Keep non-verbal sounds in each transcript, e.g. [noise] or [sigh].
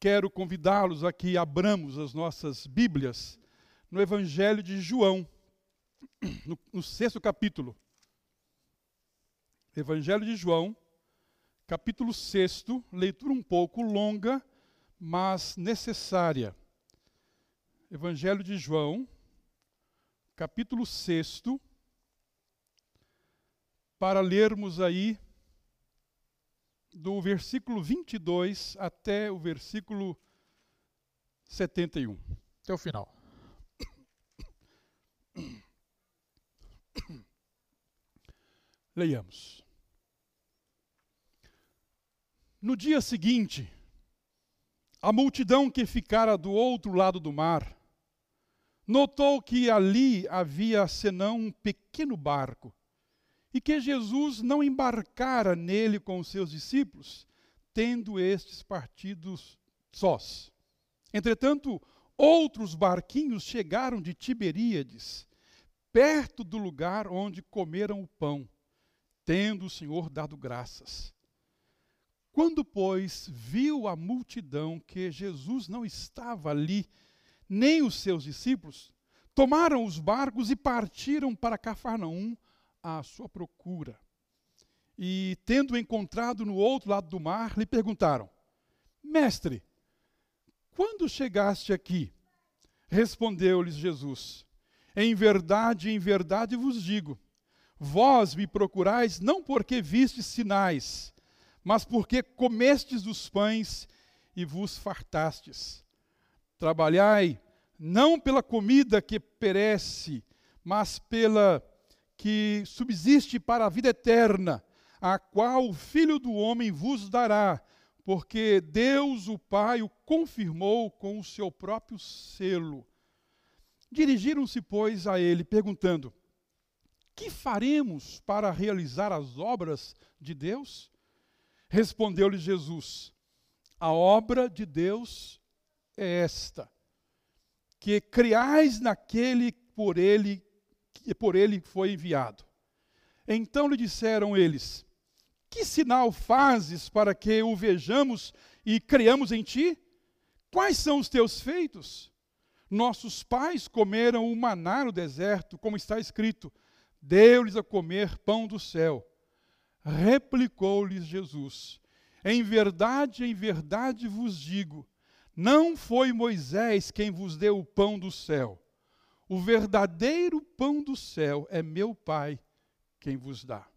quero convidá-los a que abramos as nossas Bíblias no Evangelho de João, no, no sexto capítulo. Evangelho de João, capítulo sexto, leitura um pouco longa, mas necessária. Evangelho de João, capítulo sexto, para lermos aí do versículo 22 até o versículo 71. Até o final. Leiamos. No dia seguinte, a multidão que ficara do outro lado do mar notou que ali havia senão um pequeno barco e que Jesus não embarcara nele com os seus discípulos, tendo estes partidos sós. Entretanto, outros barquinhos chegaram de Tiberíades, perto do lugar onde comeram o pão, tendo o Senhor dado graças. Quando, pois, viu a multidão que Jesus não estava ali, nem os seus discípulos, tomaram os barcos e partiram para Cafarnaum à sua procura. E, tendo encontrado no outro lado do mar, lhe perguntaram: Mestre, quando chegaste aqui? Respondeu-lhes Jesus: Em verdade, em verdade vos digo, vós me procurais não porque vistes sinais, mas porque comestes dos pães e vos fartastes. Trabalhai não pela comida que perece, mas pela que subsiste para a vida eterna, a qual o Filho do Homem vos dará, porque Deus o Pai o confirmou com o seu próprio selo. Dirigiram-se, pois, a ele, perguntando: Que faremos para realizar as obras de Deus? Respondeu-lhe Jesus: A obra de Deus é esta: que criais naquele por ele que por ele foi enviado. Então lhe disseram eles: Que sinal fazes para que o vejamos e creamos em ti? Quais são os teus feitos? Nossos pais comeram o maná no deserto, como está escrito: Deu-lhes a comer pão do céu. Replicou-lhes Jesus: Em verdade, em verdade vos digo, não foi Moisés quem vos deu o pão do céu o verdadeiro pão do céu é meu Pai quem vos dá.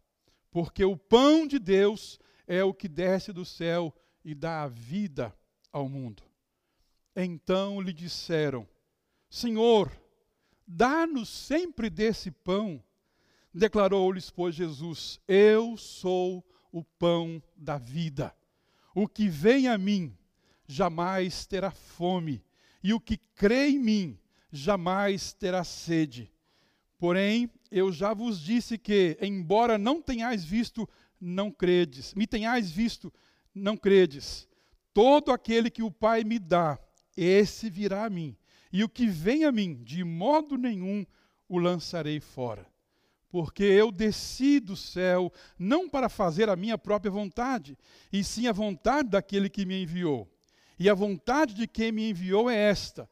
Porque o pão de Deus é o que desce do céu e dá a vida ao mundo. Então lhe disseram: Senhor, dá-nos sempre desse pão. Declarou-lhes, pois, Jesus: Eu sou o pão da vida. O que vem a mim jamais terá fome, e o que crê em mim jamais terá sede. Porém, eu já vos disse que, embora não tenhais visto, não credes. Me tenhais visto, não credes. Todo aquele que o Pai me dá, esse virá a mim. E o que vem a mim, de modo nenhum o lançarei fora. Porque eu desci do céu não para fazer a minha própria vontade, e sim a vontade daquele que me enviou. E a vontade de quem me enviou é esta: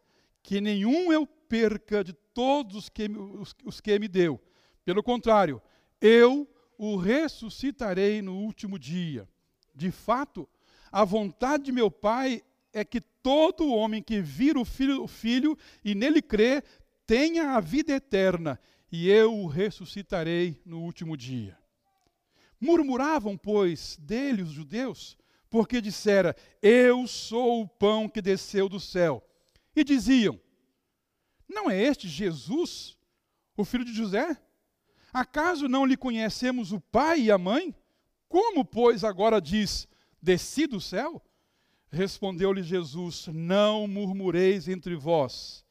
que nenhum eu perca de todos os que, os, os que me deu. Pelo contrário, eu o ressuscitarei no último dia. De fato, a vontade de meu Pai é que todo homem que vira o filho, o filho e nele crê tenha a vida eterna, e eu o ressuscitarei no último dia. Murmuravam, pois, dele os judeus, porque dissera: Eu sou o pão que desceu do céu. E diziam: Não é este Jesus, o filho de José? Acaso não lhe conhecemos o pai e a mãe? Como, pois, agora diz: Desci do céu? Respondeu-lhe Jesus: Não murmureis entre vós.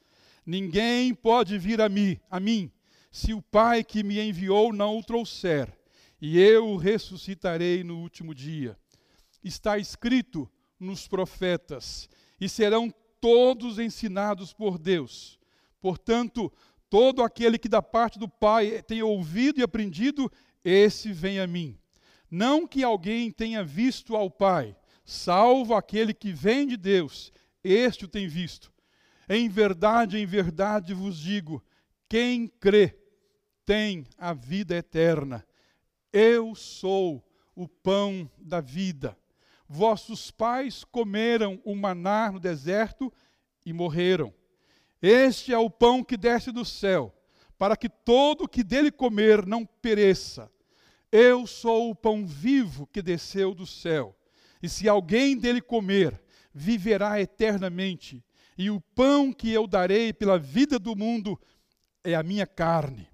Ninguém pode vir a mim, a mim, se o Pai que me enviou não o trouxer, e eu o ressuscitarei no último dia. Está escrito nos profetas: E serão todos ensinados por Deus. Portanto, todo aquele que da parte do Pai tem ouvido e aprendido, esse vem a mim. Não que alguém tenha visto ao Pai, salvo aquele que vem de Deus, este o tem visto. Em verdade, em verdade vos digo: quem crê tem a vida eterna. Eu sou o pão da vida. Vossos pais comeram o maná no deserto e morreram. Este é o pão que desce do céu, para que todo que dele comer não pereça. Eu sou o pão vivo que desceu do céu. E se alguém dele comer, viverá eternamente. E o pão que eu darei pela vida do mundo é a minha carne.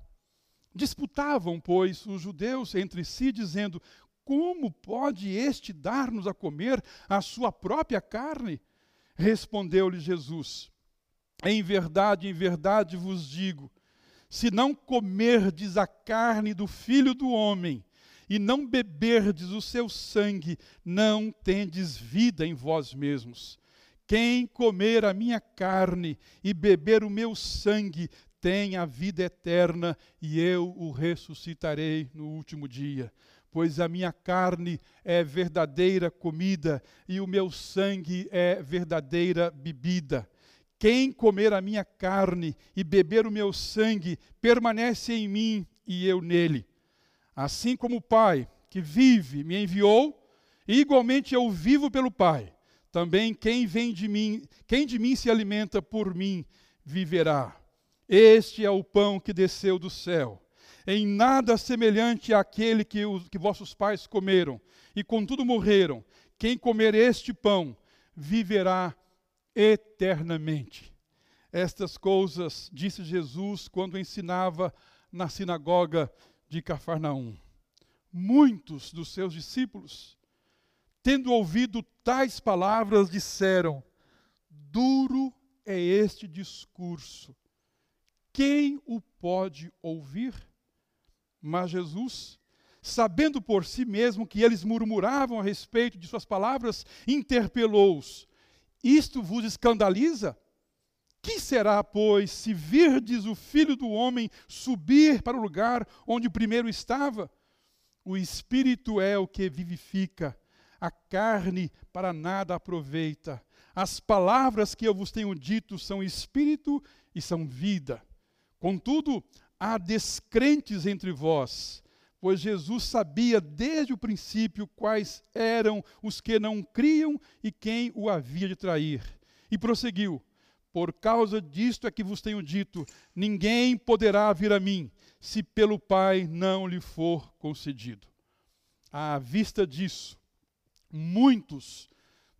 Disputavam, pois, os judeus entre si, dizendo: Como pode este dar-nos a comer a sua própria carne? Respondeu-lhe Jesus: Em verdade, em verdade vos digo: se não comerdes a carne do filho do homem e não beberdes o seu sangue, não tendes vida em vós mesmos. Quem comer a minha carne e beber o meu sangue tem a vida eterna, e eu o ressuscitarei no último dia. Pois a minha carne é verdadeira comida e o meu sangue é verdadeira bebida. Quem comer a minha carne e beber o meu sangue permanece em mim e eu nele. Assim como o Pai que vive me enviou, igualmente eu vivo pelo Pai. Também quem vem de mim, quem de mim se alimenta por mim, viverá. Este é o pão que desceu do céu. Em nada semelhante àquele que, os, que vossos pais comeram, e contudo morreram. Quem comer este pão viverá eternamente. Estas coisas disse Jesus quando ensinava na sinagoga de Cafarnaum. Muitos dos seus discípulos, tendo ouvido tais palavras, disseram: Duro é este discurso. Quem o pode ouvir? Mas Jesus, sabendo por si mesmo que eles murmuravam a respeito de suas palavras, interpelou-os: Isto vos escandaliza? Que será, pois, se virdes o filho do homem subir para o lugar onde primeiro estava? O espírito é o que vivifica, a carne para nada aproveita. As palavras que eu vos tenho dito são espírito e são vida. Contudo, há descrentes entre vós, pois Jesus sabia desde o princípio quais eram os que não criam e quem o havia de trair. E prosseguiu: por causa disto é que vos tenho dito: ninguém poderá vir a mim, se pelo Pai não lhe for concedido. À vista disso, muitos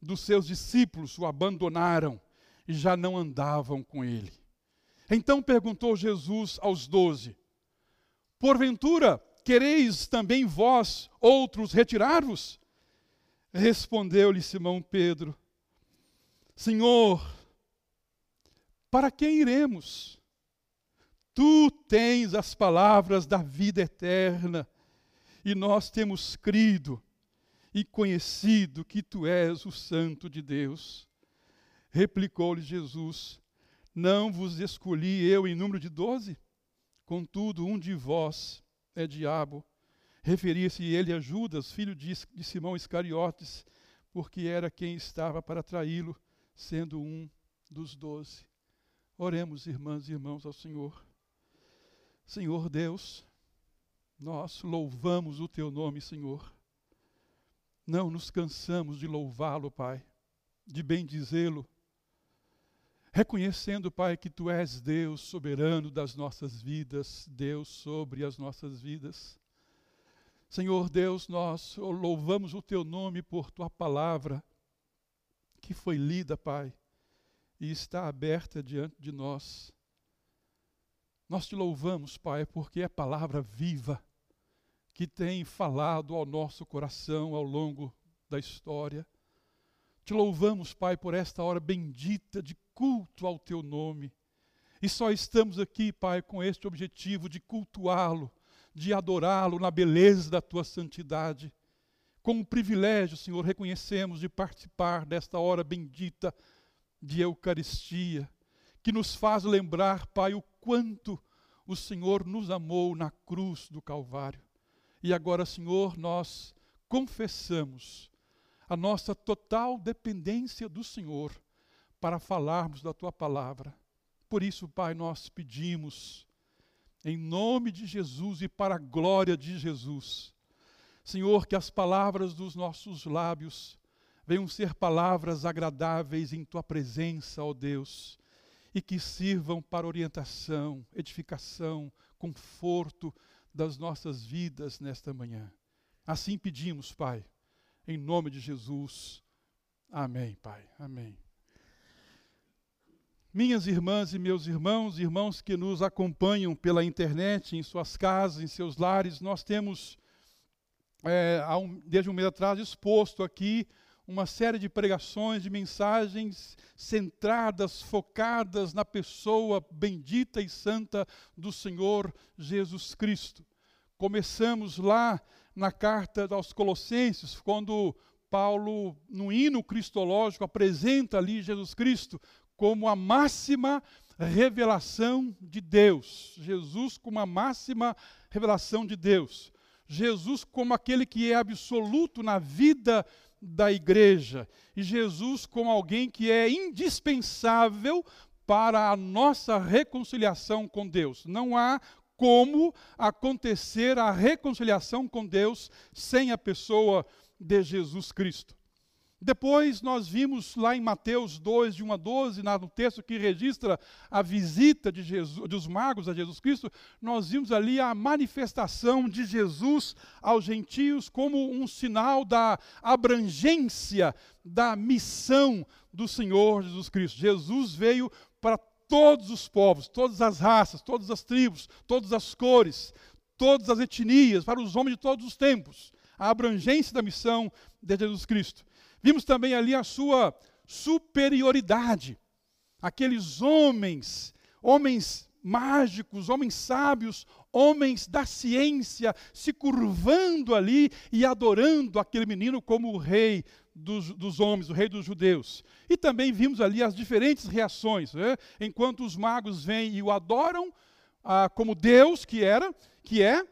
dos seus discípulos o abandonaram e já não andavam com ele. Então perguntou Jesus aos doze: Porventura, quereis também vós, outros, retirar-vos? Respondeu-lhe Simão Pedro: Senhor, para quem iremos? Tu tens as palavras da vida eterna, e nós temos crido e conhecido que tu és o Santo de Deus. Replicou-lhe Jesus: Não vos escolhi eu em número de doze? Contudo, um de vós é diabo. Referia-se ele a Judas, filho de, de Simão Iscariotes, porque era quem estava para traí-lo, sendo um dos doze. Oremos, irmãs e irmãos, ao Senhor. Senhor Deus, nós louvamos o teu nome, Senhor. Não nos cansamos de louvá-lo, Pai, de bendizê-lo, reconhecendo, Pai, que tu és Deus soberano das nossas vidas, Deus sobre as nossas vidas. Senhor Deus, nós louvamos o teu nome por tua palavra que foi lida, Pai e está aberta diante de nós. Nós te louvamos, Pai, porque é palavra viva que tem falado ao nosso coração ao longo da história. Te louvamos, Pai, por esta hora bendita de culto ao teu nome. E só estamos aqui, Pai, com este objetivo de cultuá-lo, de adorá-lo na beleza da tua santidade. Com o privilégio, Senhor, reconhecemos de participar desta hora bendita de Eucaristia, que nos faz lembrar, Pai, o quanto o Senhor nos amou na cruz do Calvário. E agora, Senhor, nós confessamos a nossa total dependência do Senhor para falarmos da tua palavra. Por isso, Pai, nós pedimos, em nome de Jesus e para a glória de Jesus, Senhor, que as palavras dos nossos lábios venham ser palavras agradáveis em tua presença, ó Deus, e que sirvam para orientação, edificação, conforto das nossas vidas nesta manhã. Assim pedimos, Pai, em nome de Jesus. Amém, Pai. Amém. Minhas irmãs e meus irmãos, irmãos que nos acompanham pela internet, em suas casas, em seus lares, nós temos, é, desde um mês atrás, exposto aqui uma série de pregações, de mensagens centradas, focadas na pessoa bendita e santa do Senhor Jesus Cristo. Começamos lá na carta aos Colossenses, quando Paulo, no hino cristológico, apresenta ali Jesus Cristo como a máxima revelação de Deus. Jesus como a máxima revelação de Deus. Jesus como aquele que é absoluto na vida da igreja. E Jesus como alguém que é indispensável para a nossa reconciliação com Deus. Não há como acontecer a reconciliação com Deus sem a pessoa de Jesus Cristo. Depois nós vimos lá em Mateus 2, de 1 a 12, no texto que registra a visita de Jesus, dos magos a Jesus Cristo, nós vimos ali a manifestação de Jesus aos gentios como um sinal da abrangência da missão do Senhor Jesus Cristo. Jesus veio para todos os povos, todas as raças, todas as tribos, todas as cores, todas as etnias, para os homens de todos os tempos. A abrangência da missão de Jesus Cristo. Vimos também ali a sua superioridade. Aqueles homens, homens mágicos, homens sábios, homens da ciência, se curvando ali e adorando aquele menino como o rei dos, dos homens, o rei dos judeus. E também vimos ali as diferentes reações. Né? Enquanto os magos vêm e o adoram ah, como Deus que era, que é,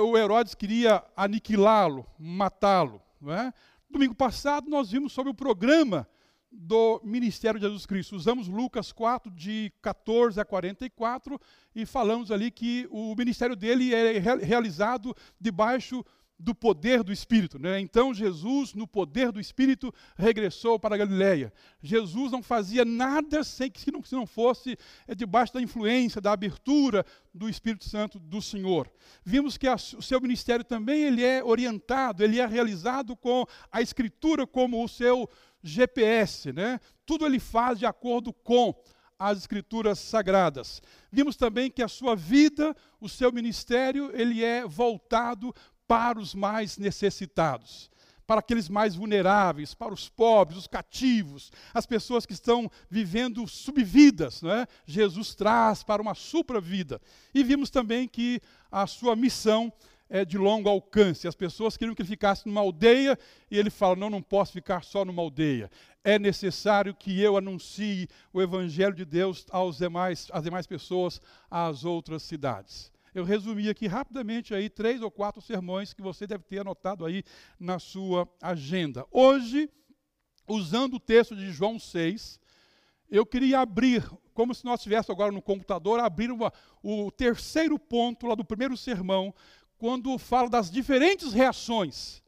o Herodes queria aniquilá-lo, matá-lo. É? Domingo passado nós vimos sobre o programa do ministério de Jesus Cristo. Usamos Lucas 4, de 14 a 44, e falamos ali que o ministério dele é realizado debaixo do poder do Espírito. Né? Então Jesus, no poder do Espírito, regressou para a Galiléia. Jesus não fazia nada sem que se não, se não fosse é, debaixo da influência, da abertura do Espírito Santo do Senhor. Vimos que a, o seu ministério também ele é orientado, ele é realizado com a Escritura como o seu GPS. Né? Tudo ele faz de acordo com as escrituras sagradas. Vimos também que a sua vida, o seu ministério, ele é voltado para os mais necessitados, para aqueles mais vulneráveis, para os pobres, os cativos, as pessoas que estão vivendo subvidas, não é? Jesus traz para uma supra-vida. E vimos também que a sua missão é de longo alcance. As pessoas queriam que ele ficasse numa aldeia e ele fala: Não, não posso ficar só numa aldeia. É necessário que eu anuncie o evangelho de Deus aos demais, às demais pessoas, às outras cidades eu resumi aqui rapidamente aí três ou quatro sermões que você deve ter anotado aí na sua agenda. Hoje, usando o texto de João 6, eu queria abrir, como se nós estivéssemos agora no computador, abrir uma, o terceiro ponto lá do primeiro sermão, quando fala das diferentes reações.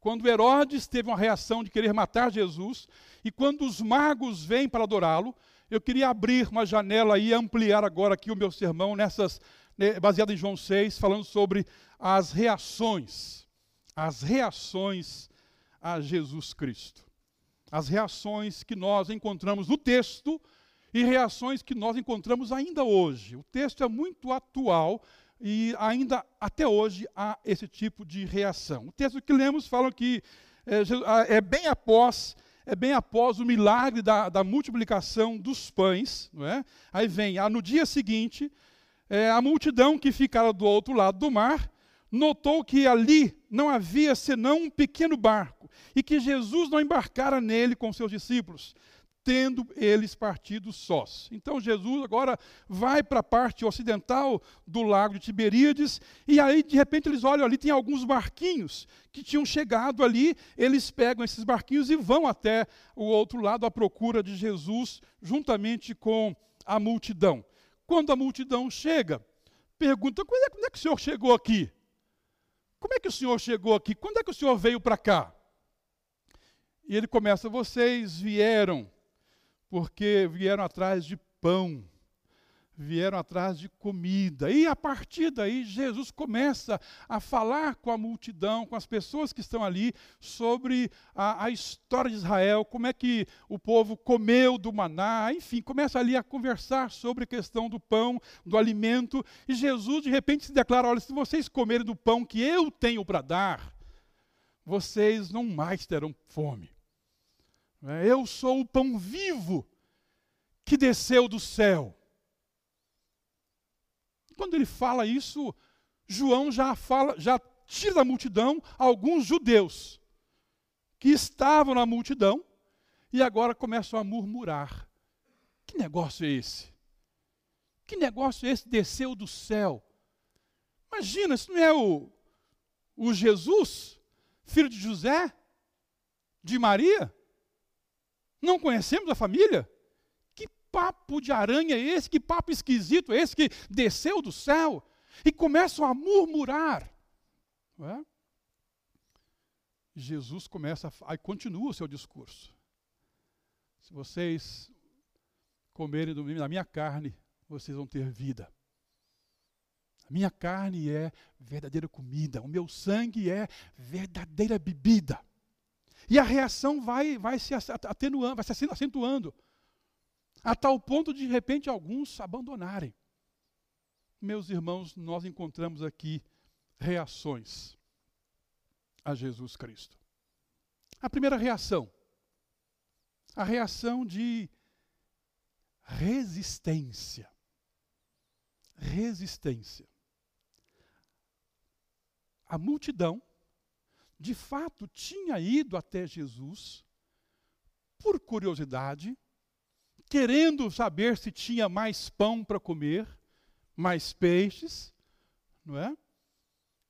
Quando Herodes teve uma reação de querer matar Jesus, e quando os magos vêm para adorá-lo, eu queria abrir uma janela e ampliar agora aqui o meu sermão nessas né, baseado em João 6, falando sobre as reações, as reações a Jesus Cristo. As reações que nós encontramos no texto e reações que nós encontramos ainda hoje. O texto é muito atual e ainda até hoje há esse tipo de reação. O texto que lemos fala que é, é bem após é bem após o milagre da, da multiplicação dos pães, não é? Aí vem, ah, no dia seguinte, é, a multidão que ficara do outro lado do mar notou que ali não havia senão um pequeno barco e que Jesus não embarcara nele com seus discípulos. tendo eles partido sós. Então Jesus agora vai para a parte ocidental do lago de Tiberíades, e aí de repente eles olham ali, tem alguns barquinhos que tinham chegado ali, eles pegam esses barquinhos e vão até o outro lado à procura de Jesus, juntamente com a multidão. Quando a multidão chega, pergunta: quando é, é que o senhor chegou aqui? Como é que o senhor chegou aqui? Quando é que o senhor veio para cá? E ele começa: vocês vieram porque vieram atrás de pão, vieram atrás de comida. E a partir daí, Jesus começa a falar com a multidão, com as pessoas que estão ali, sobre a, a, história de Israel, como é que o povo comeu do maná, enfim, começa ali a conversar sobre a questão do pão, do alimento. E Jesus, de repente, se declara: olha, se vocês comerem do pão que eu tenho para dar, vocês não mais terão fome. É, eu sou o pão vivo que desceu do céu. Quando ele fala isso, João já fala, já tira da multidão alguns judeus que estavam na multidão e agora começam a murmurar. Que negócio é esse? Que negócio é esse desceu do céu? Imagina, isso não é o, o Jesus, filho de José, de Maria? Não conhecemos a família? Papo de aranha é esse? Que papo esquisito é esse que desceu do céu? E começam a murmurar. É? Jesus começa, aí continua o seu discurso. Se vocês comerem da minha carne, vocês vão ter vida. A minha carne é verdadeira comida, o meu sangue é verdadeira bebida. E a reação vai, vai se atenuando, vai se acentuando. A tal ponto de, de repente, alguns abandonarem. Meus irmãos, nós encontramos aqui reações a Jesus Cristo. A primeira reação, a reação de resistência. Resistência. A multidão de fato tinha ido até Jesus por curiosidade, querendo saber se tinha mais pão para comer, mais peixes, não é?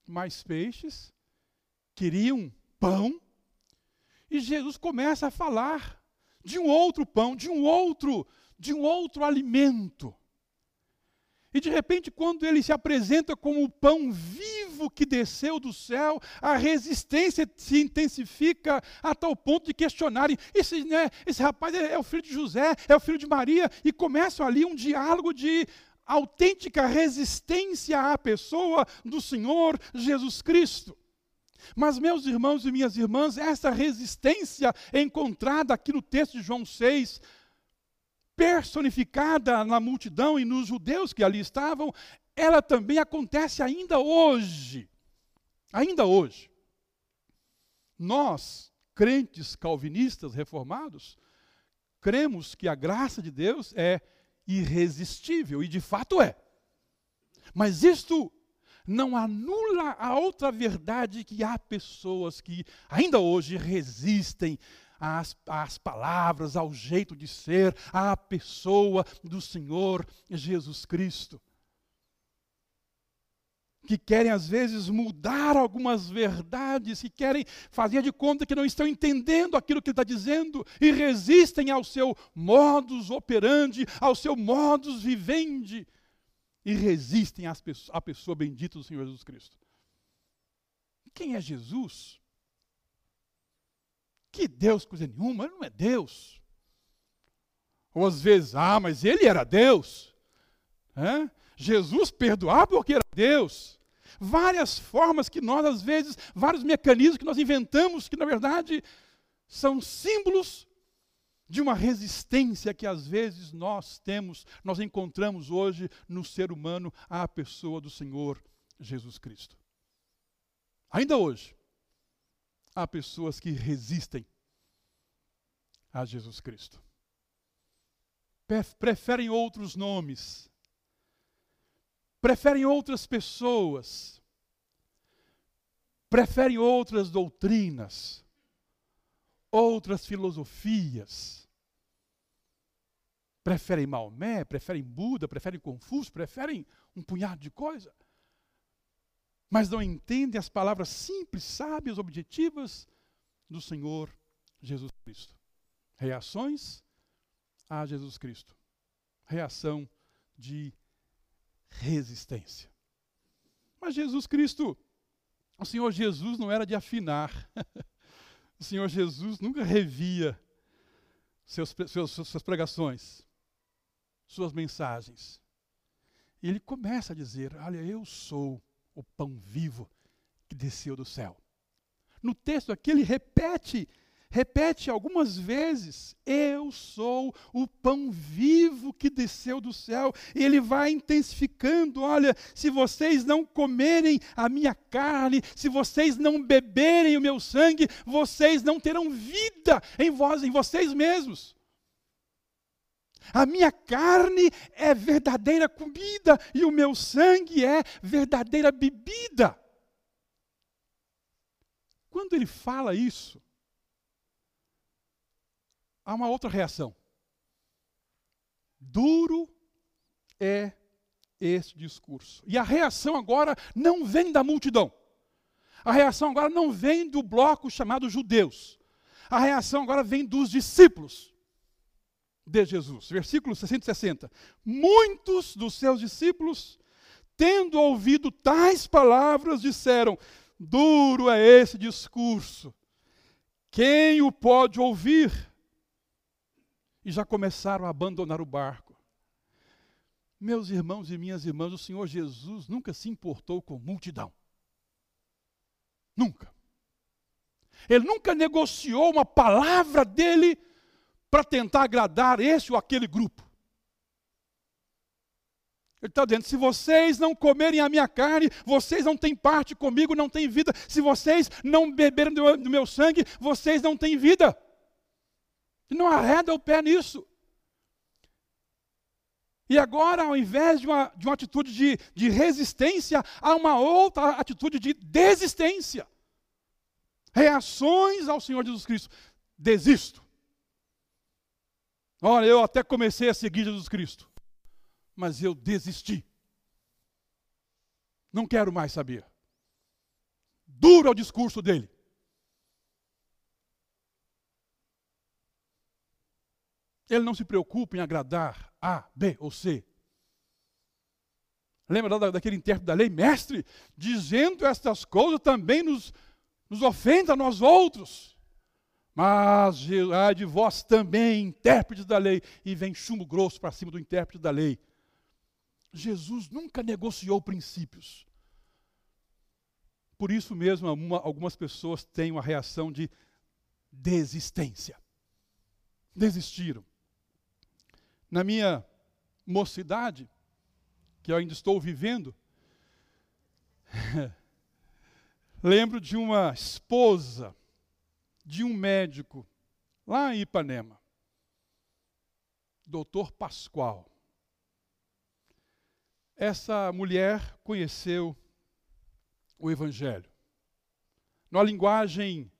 Mais peixes, queriam pão, e Jesus começa a falar de um outro pão, de um outro, de um outro alimento. E de repente, quando ele se apresenta como o pão vivo que desceu do céu, a resistência se intensifica a tal ponto de questionarem: esse, né, esse rapaz é, é o filho de José, é o filho de Maria, e começam ali um diálogo de autêntica resistência à pessoa do Senhor Jesus Cristo. Mas, meus irmãos e minhas irmãs, essa resistência encontrada aqui no texto de João 6 personificada na multidão e nos judeus que ali estavam, ela também acontece ainda hoje. Ainda hoje. Nós, crentes calvinistas reformados, cremos que a graça de Deus é irresistível, e de fato é. Mas isto não anula a outra verdade que há pessoas que ainda hoje resistem às, às palavras, ao jeito de ser, à pessoa do Senhor Jesus Cristo que querem às vezes mudar algumas verdades, que querem fazer de conta que não estão entendendo aquilo que ele está dizendo e resistem ao seu modus operandi, ao seu modus vivendi e resistem à pessoa bendita do Senhor Jesus Cristo. Quem é Jesus? Que Deus, coisa nenhuma, ele não é Deus. Ou às vezes, ah, mas ele era Deus. É? Jesus perdoava porque era Deus. Várias formas que nós, às vezes, vários mecanismos que nós inventamos, que na verdade são símbolos de uma resistência que às vezes nós temos, nós encontramos hoje no ser humano à pessoa do Senhor Jesus Cristo. Ainda hoje, há pessoas que resistem a Jesus Cristo. Preferem outros nomes, preferem outras pessoas, preferem outras doutrinas, outras filosofias, Preferem Maomé, preferem Buda, preferem Confúcio, preferem um punhado de coisa. Mas não entendem as palavras simples, sábias, objetivas do Senhor Jesus Cristo. Reações a Jesus Cristo. Reação de resistência. Mas Jesus Cristo, o Senhor Jesus não era de afinar. [laughs] o Senhor Jesus nunca revia seus, seus, suas pregações, suas mensagens. E ele começa a dizer: Olha, eu sou o pão vivo que desceu do céu. No texto aqui ele repete repete algumas vezes: Eu sou o pão vivo que desceu do céu. E ele vai intensificando: olha, se vocês não comerem a minha carne, se vocês não beberem o meu sangue, vocês não terão vida em vós, em vocês mesmos. A minha carne é verdadeira comida e o meu sangue é verdadeira bebida. Quando ele fala isso, há uma outra reação. Duro é esse discurso. E a reação agora não vem da multidão. A reação agora não vem do bloco chamado judeus. A reação agora vem dos discípulos de Jesus. Versículo 660. Muitos dos seus discípulos, tendo ouvido tais palavras, disseram: Duro é esse discurso. Quem o pode ouvir? e já começaram a abandonar o barco. Meus irmãos e minhas irmãs, o Senhor Jesus nunca se importou com multidão. Nunca. Ele nunca negociou uma palavra dele para tentar agradar esse ou aquele grupo. Ele está dizendo: se vocês não comerem a minha carne, vocês não têm parte comigo, não têm vida. Se vocês não beberem do meu, sangue, vocês não têm vida. Não arreda o pé nisso. E agora, ao invés de uma, de uma atitude de, de resistência, há uma outra atitude de desistência. Reações ao Senhor Jesus Cristo. Desisto. Olha, eu até comecei a seguir Jesus Cristo, mas eu desisti. Não quero mais saber. Duro é o discurso dele. Ele não se preocupa em agradar A, B ou C. Lembra daquele intérprete da lei? Mestre, dizendo estas coisas também nos, nos ofende a nós outros. Mas ai de vós também, intérpretes da lei. E vem chumbo grosso para cima do intérprete da lei. Jesus nunca negociou princípios. Por isso mesmo, algumas pessoas têm uma reação de desistência. Desistiram na minha mocidade, que eu ainda estou vivendo, [laughs] lembro de uma esposa de um médico lá em Ipanema, doutor Pascoal. Essa mulher conheceu o Evangelho. Na linguagem,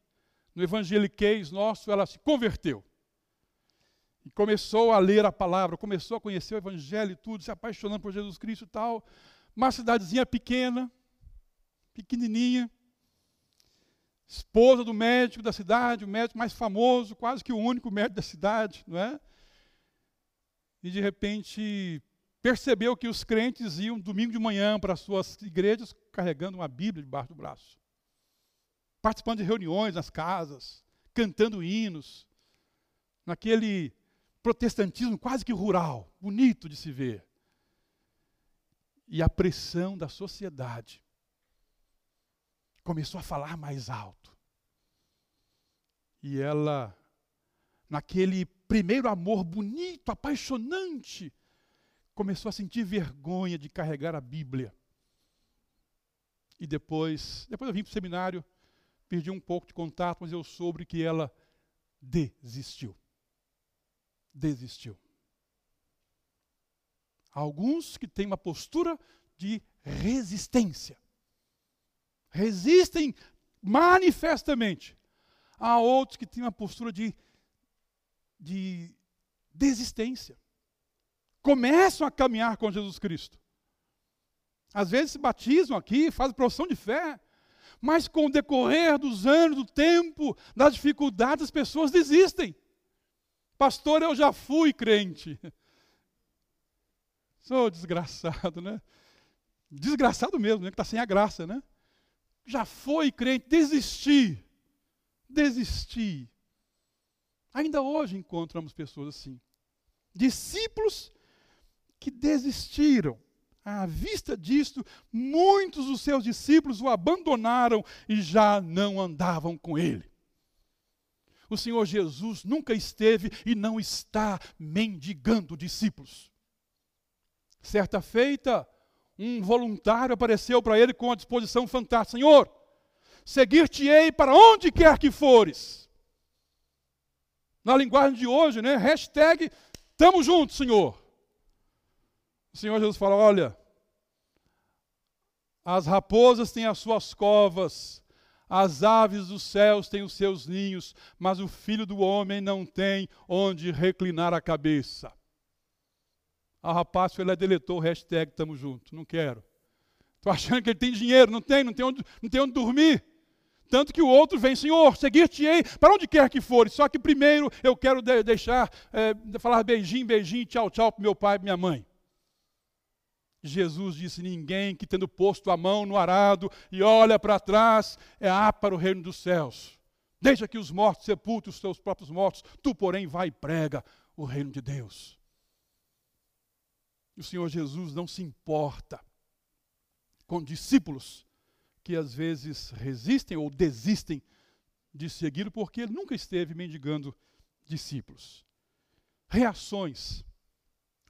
no evangeliquez nosso, ela se converteu. E começou a ler a palavra, começou a conhecer o Evangelho e tudo, se apaixonando por Jesus Cristo e tal. Uma cidadezinha pequena, pequenininha. Esposa do médico da cidade, o médico mais famoso, quase que o único médico da cidade, não é? E de repente percebeu que os crentes iam domingo de manhã para as suas igrejas carregando uma Bíblia debaixo do braço. Participando de reuniões nas casas, cantando hinos, naquele protestantismo quase que rural, bonito de se ver. E a pressão da sociedade começou a falar mais alto. E ela, naquele primeiro amor bonito, apaixonante, começou a sentir vergonha de carregar a Bíblia. E depois, depois eu vim para o seminário, perdi um pouco de contato, mas eu soube que ela desistiu desistiu. Alguns que têm uma postura de resistência. Resistem manifestamente. Há outros que têm uma postura de, de desistência. começam a caminhar com Jesus Cristo. Às vezes se batizam aqui, fazem profissão de fé, mas com o decorrer dos anos, do tempo, das dificuldades, as pessoas desistem. Pastor, eu já fui crente. [laughs] Sou desgraçado, né? Desgraçado mesmo, né? Que está sem a graça, né? Já foi crente, desisti. Desisti. Ainda hoje encontramos pessoas assim. Discípulos que desistiram. À vista disto, muitos dos seus discípulos o abandonaram e já não andavam com ele. O Senhor Jesus nunca esteve e não está mendigando discípulos. Certa feita, um voluntário apareceu para ele com a disposição fantástica: Senhor, seguir-te-ei para onde quer que fores. Na linguagem de hoje, né? Hashtag, tamo junto, Senhor. O Senhor Jesus fala: olha, as raposas têm as suas covas, as aves dos céus têm os seus ninhos, mas o filho do homem não tem onde reclinar a cabeça. A rapaz foi lá e deletou o hashtag tamo junto, não quero. Estou achando que ele tem dinheiro, não tem, não tem onde, não tem onde dormir. Tanto que o outro vem, Senhor, seguir-te-ei para onde quer que for. Só que primeiro eu quero de, deixar, é, falar beijinho, beijinho, tchau, tchau para meu pai e minha mãe. Jesus disse: Ninguém que tendo posto a mão no arado e olha para trás é apto para o reino dos céus. Deixa que os mortos sepultem os seus próprios mortos, tu, porém, vai e prega o reino de Deus. O Senhor Jesus não se importa com discípulos que às vezes resistem ou desistem de seguir porque ele nunca esteve mendigando discípulos. Reações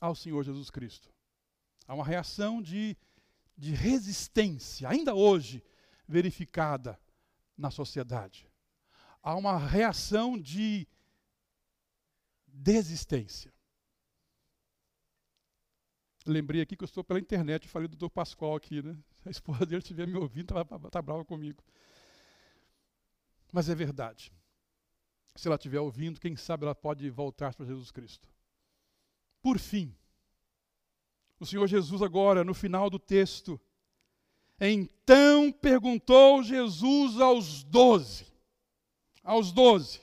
ao Senhor Jesus Cristo. Há uma reação de, de resistência, ainda hoje verificada na sociedade. Há uma reação de desistência. Lembrei aqui que eu estou pela internet, falei do doutor Pascoal aqui, né? Se a esposa dele estiver me ouvindo, está tá brava comigo. Mas é verdade. Se ela estiver ouvindo, quem sabe ela pode voltar para Jesus Cristo. Por fim, o Senhor Jesus, agora, no final do texto, então perguntou Jesus aos doze. Aos doze.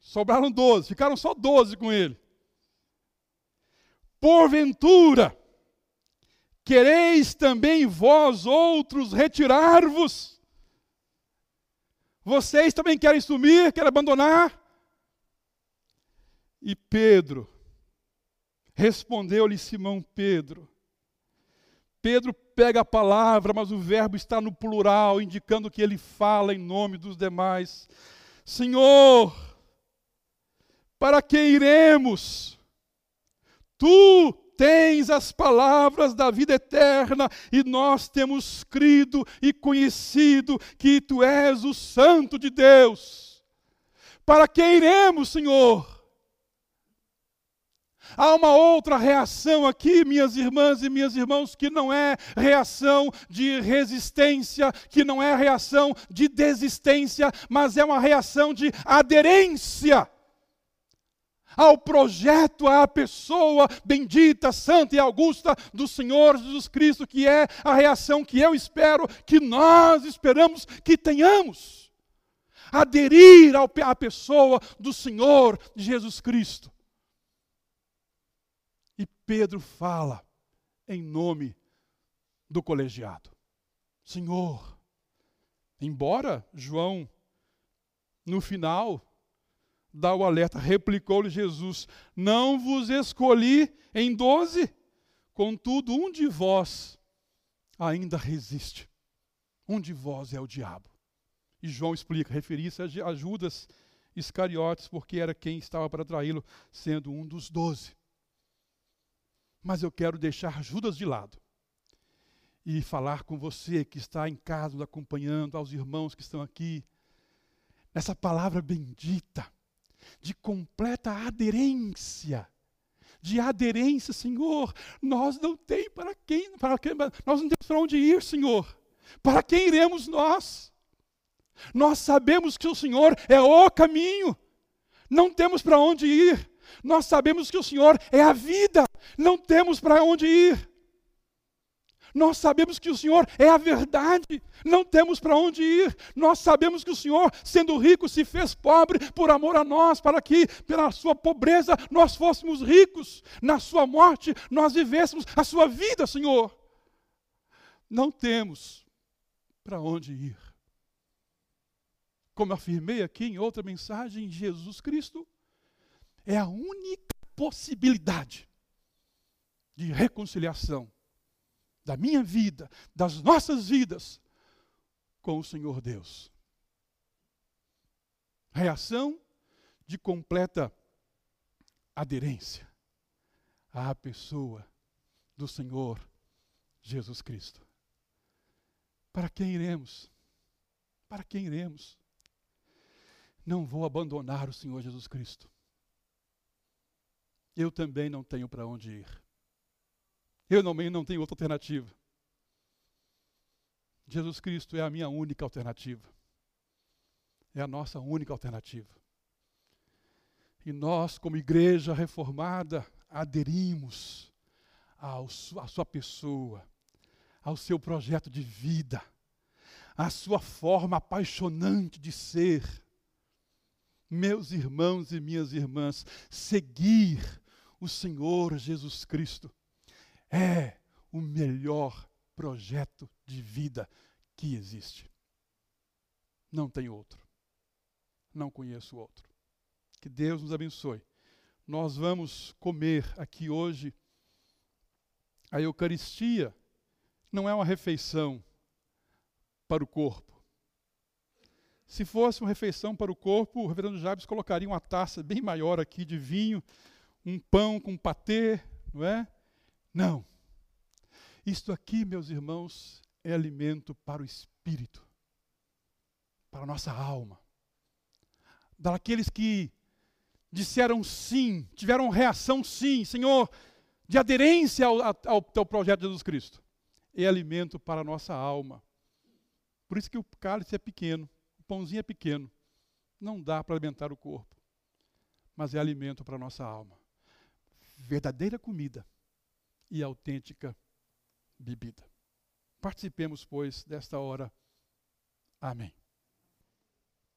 Sobraram doze, ficaram só doze com ele. Porventura, quereis também vós outros retirar-vos? Vocês também querem sumir, querem abandonar? E Pedro, Respondeu-lhe Simão Pedro. Pedro pega a palavra, mas o verbo está no plural, indicando que ele fala em nome dos demais. Senhor, para que iremos? Tu tens as palavras da vida eterna e nós temos crido e conhecido que tu és o Santo de Deus. Para que iremos, Senhor? Há uma outra reação aqui, minhas irmãs e meus irmãos, que não é reação de resistência, que não é reação de desistência, mas é uma reação de aderência ao projeto, à pessoa bendita, santa e augusta do Senhor Jesus Cristo, que é a reação que eu espero, que nós esperamos que tenhamos. Aderir à pessoa do Senhor Jesus Cristo. Pedro fala em nome do colegiado. Senhor, embora João, no final, dá o alerta, replicou-lhe Jesus: Não vos escolhi em doze, contudo, um de vós ainda resiste. Um de vós é o diabo. E João explica, referir-se a Judas Iscariotes, porque era quem estava para traí-lo, sendo um dos doze. Mas eu quero deixar Judas de lado e falar com você que está em casa acompanhando, aos irmãos que estão aqui, nessa palavra bendita, de completa aderência. De aderência, Senhor, nós não tem para quem, para quem, nós não temos para onde ir, Senhor. Para quem iremos nós? Nós sabemos que o Senhor é o caminho. Não temos para onde ir. Nós sabemos que o Senhor é a vida, não temos para onde ir. Nós sabemos que o Senhor é a verdade, não temos para onde ir. Nós sabemos que o Senhor, sendo rico, se fez pobre por amor a nós, para que, pela sua pobreza, nós fôssemos ricos. Na sua morte, nós vivêssemos a sua vida, Senhor. Não temos para onde ir. Como afirmei aqui em outra mensagem, Jesus Cristo é a única possibilidade de reconciliação da minha vida, das nossas vidas com o Senhor Deus. Reação de completa aderência à pessoa do Senhor Jesus Cristo. Para quem iremos? Para quem iremos? Não vou abandonar o Senhor Jesus Cristo. Eu também não tenho para onde ir. Eu não, não tenho outra alternativa. Jesus Cristo é a minha única alternativa. É a nossa única alternativa. E nós, como igreja reformada, aderimos à sua pessoa, ao seu projeto de vida, à sua forma apaixonante de ser. Meus irmãos e minhas irmãs, seguir o Senhor Jesus Cristo é o melhor projeto de vida que existe. Não tem outro. Não conheço outro. Que Deus nos abençoe. Nós vamos comer aqui hoje a Eucaristia. Não é uma refeição para o corpo. Se fosse uma refeição para o corpo, o reverendo Jabes colocaria uma taça bem maior aqui de vinho, um pão com patê, não é? Não. Isto aqui, meus irmãos, é alimento para o espírito, para a nossa alma. Daqueles que disseram sim, tiveram reação sim, Senhor, de aderência ao, ao, ao projeto de Jesus Cristo. É alimento para a nossa alma. Por isso que o cálice é pequeno, o pãozinho é pequeno. Não dá para alimentar o corpo, mas é alimento para a nossa alma. Verdadeira comida e autêntica bebida. Participemos, pois, desta hora. Amém.